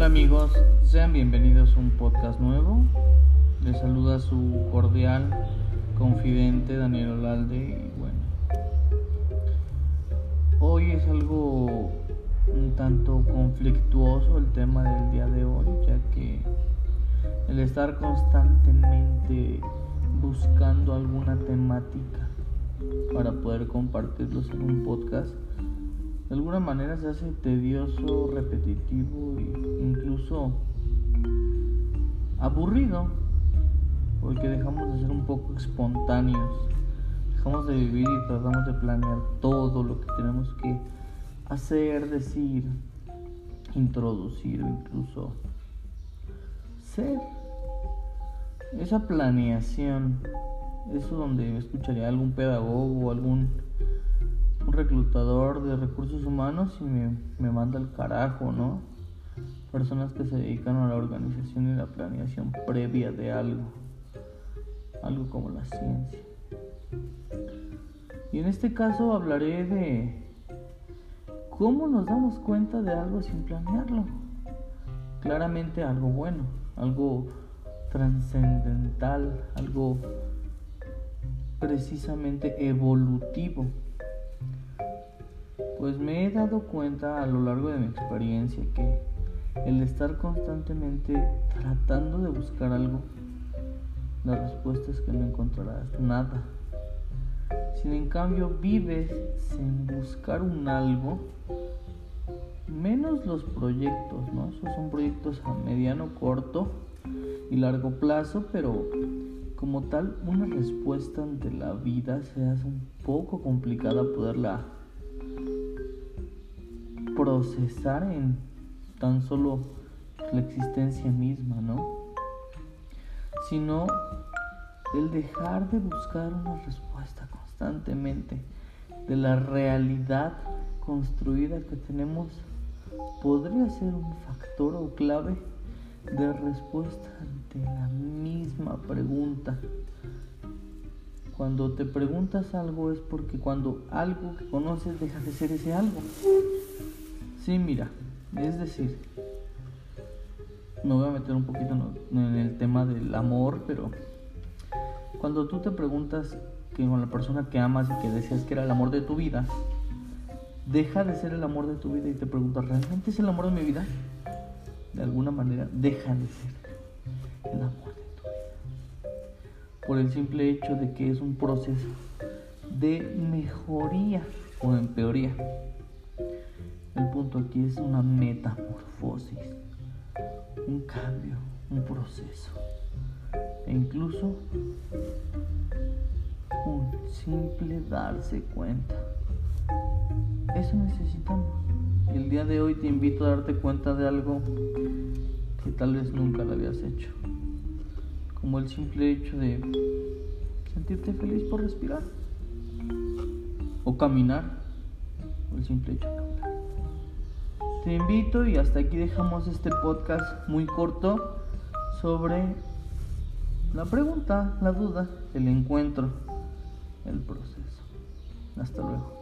Hola amigos, sean bienvenidos a un podcast nuevo. Les saluda su cordial confidente Daniel Olalde y bueno, hoy es algo un tanto conflictuoso el tema del día de hoy, ya que el estar constantemente buscando alguna temática para poder compartirlos en un podcast de alguna manera se hace tedioso, repetitivo e incluso aburrido, porque dejamos de ser un poco espontáneos, dejamos de vivir y tratamos de planear todo lo que tenemos que hacer, decir, introducir o incluso ser. Esa planeación, eso donde escucharía algún pedagogo algún un reclutador de recursos humanos y me, me manda el carajo, ¿no? Personas que se dedican a la organización y la planeación previa de algo, algo como la ciencia. Y en este caso hablaré de cómo nos damos cuenta de algo sin planearlo. Claramente algo bueno, algo trascendental, algo precisamente evolutivo pues me he dado cuenta a lo largo de mi experiencia que el estar constantemente tratando de buscar algo, la respuesta es que no encontrarás nada. Si en cambio vives sin buscar un algo, menos los proyectos, ¿no? Esos son proyectos a mediano, corto y largo plazo, pero como tal, una respuesta ante la vida se hace un poco complicada poderla procesar en tan solo la existencia misma, ¿no? Sino el dejar de buscar una respuesta constantemente de la realidad construida que tenemos podría ser un factor o clave de respuesta ante la misma pregunta. Cuando te preguntas algo es porque cuando algo que conoces deja de ser ese algo. Sí, mira, es decir, me voy a meter un poquito en el tema del amor, pero cuando tú te preguntas que con la persona que amas y que decías que era el amor de tu vida, deja de ser el amor de tu vida y te preguntas, ¿realmente es el amor de mi vida? De alguna manera, deja de ser el amor de tu vida. Por el simple hecho de que es un proceso de mejoría o empeoría. El punto aquí es una metamorfosis, un cambio, un proceso e incluso un simple darse cuenta. Eso necesitamos. El día de hoy te invito a darte cuenta de algo que tal vez nunca lo habías hecho. Como el simple hecho de sentirte feliz por respirar. O caminar. O el simple hecho de caminar. Te invito y hasta aquí dejamos este podcast muy corto sobre la pregunta, la duda, el encuentro, el proceso. Hasta luego.